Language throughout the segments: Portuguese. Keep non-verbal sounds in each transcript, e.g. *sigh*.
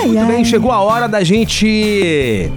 Ai, Muito ai. bem, chegou a hora da gente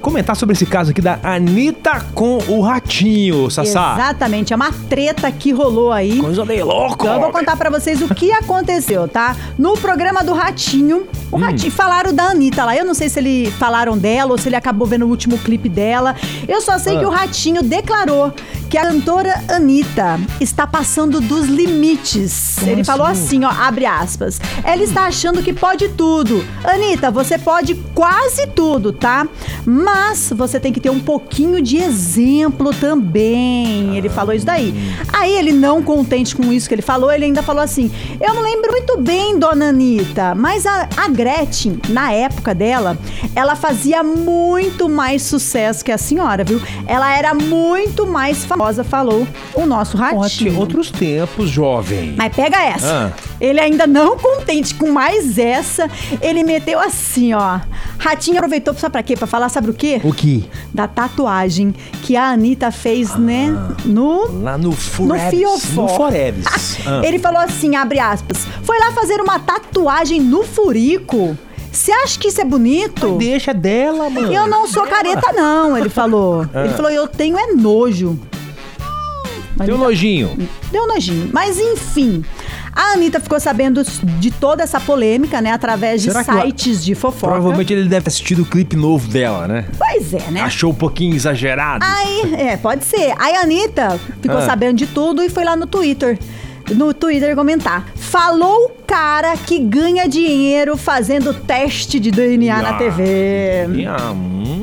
comentar sobre esse caso aqui da Anitta com o Ratinho, Sassá. Exatamente, é uma treta que rolou aí. Coisa meio louco. Então eu vou contar pra vocês o que aconteceu, tá? No programa do Ratinho, o Hum. Ratinho falaram da Anitta lá. Eu não sei se ele falaram dela ou se ele acabou vendo o último clipe dela. Eu só sei Ah. que o Ratinho declarou que a cantora Anitta está passando dos limites. Como ele assim? falou assim, ó, abre aspas. Ela está achando que pode tudo. Anitta, você pode quase tudo, tá? Mas você tem que ter um pouquinho de exemplo também. Ele falou isso daí. Aí ele, não contente com isso que ele falou, ele ainda falou assim: Eu não lembro muito bem, dona Anitta, mas a, a Gretchen, na época dela, ela fazia muito mais sucesso que a senhora, viu? Ela era muito mais famosa, falou o nosso Ótimo, ratinho. outros tempos, jovem. Mas pega essa. Ah. Ele ainda não contente com mais essa, ele meteu assim, ó. Ratinho aproveitou sabe pra quê? Pra falar, sabe o quê? O que? Da tatuagem que a Anitta fez, né? No Lá no no Forever. fiofó. No Forever. Ah. Ele falou assim, abre aspas, foi lá fazer uma tatuagem no furico. Você acha que isso é bonito? Deixa dela, mano. Eu não sou careta, não, ele falou. *laughs* Ah. Ele falou, eu tenho é nojo. Tem um nojinho. Deu nojinho. Mas enfim, a Anitta ficou sabendo de toda essa polêmica, né? Através de Será o- sites de fofoca. Provavelmente ele deve ter assistido o clipe novo dela, né? Pois é, né? Achou um pouquinho exagerado. Aí, é, pode ser. Aí a Anitta ficou Ah. sabendo de tudo e foi lá no Twitter. No Twitter comentar. Falou o cara que ganha dinheiro fazendo teste de DNA na Ah. TV. Ah, hum,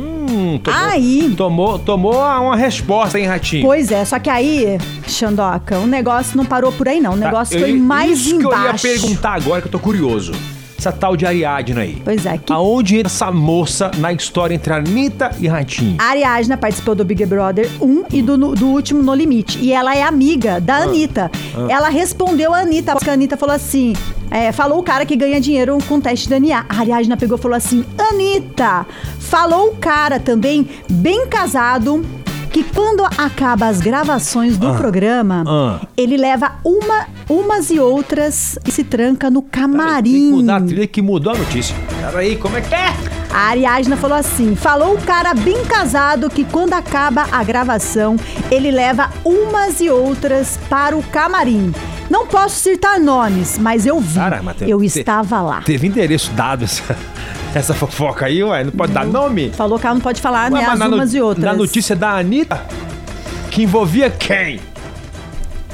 tomou, Aí. Tomou, tomou uma resposta, hein, Ratinho? Pois é, só que aí, Xandoca, o negócio não parou por aí, não. O Tá, negócio eu- foi mais isso embaixo. que eu ia perguntar agora, que eu tô curioso. Essa tal de Ariadna aí. Pois é, que Aonde entra essa moça na história entre Anitta e Ratinho? A Ariadna participou do Big Brother 1 e do, do último No Limite. E ela é amiga da Anitta. Ela respondeu a Anitta, porque a Anitta falou assim: é, falou o cara que ganha dinheiro com teste de DNA. A Ariadna pegou e falou assim: Anitta, falou o cara também, bem casado. Que quando acaba as gravações do programa, ah. ele leva uma, umas e outras e se tranca no Tem camarim. que mudar a trilha que mudou a notícia. Peraí, como é que é? A Ariadna falou assim: falou o cara bem casado que quando acaba a gravação, ele leva umas e outras para o camarim. Não posso citar nomes, mas eu vi. Cara, mas tem- eu estava lá. Teve endereço dado essa, *laughs* essa fofoca aí, ué. Não pode dar nome? Falou que ela não pode falar, Ué, né? As na no- umas e outras. Na notícia da Anitta, que envolvia quem?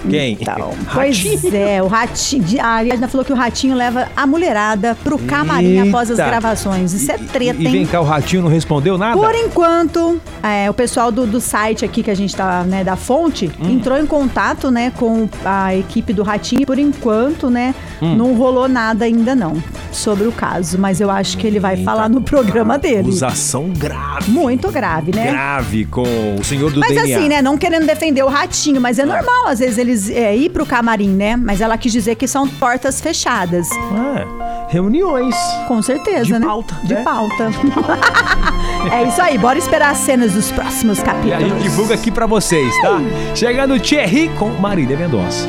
Quem? Então, *laughs* pois é, o ratinho. A Ariadna falou que o ratinho leva a mulherada pro camarim após as Eita. gravações. Isso é E- treta, e, e vem hein? cá, o Ratinho não respondeu nada? Por enquanto, é, o pessoal do, do site aqui que a gente tá, né, da fonte, Hum. entrou em contato, né, com a equipe do Ratinho. Por enquanto, né, Hum. não rolou nada ainda não sobre o caso. Mas eu acho que ele vai Eita. falar no programa dele. Acusação grave. Muito grave, né? Grave com o senhor do Mas DNA. assim, né, não querendo defender o ratinho, mas é normal às vezes eles é, ir pro camarim, né? Mas ela quis dizer que são portas fechadas. É, reuniões. Com certeza, De né? pauta, De né? pauta. *laughs* é isso aí, bora esperar as cenas dos próximos E a capítulos. gente divulga aqui pra vocês, tá? Chegando o Thierry com Marília Mendonça.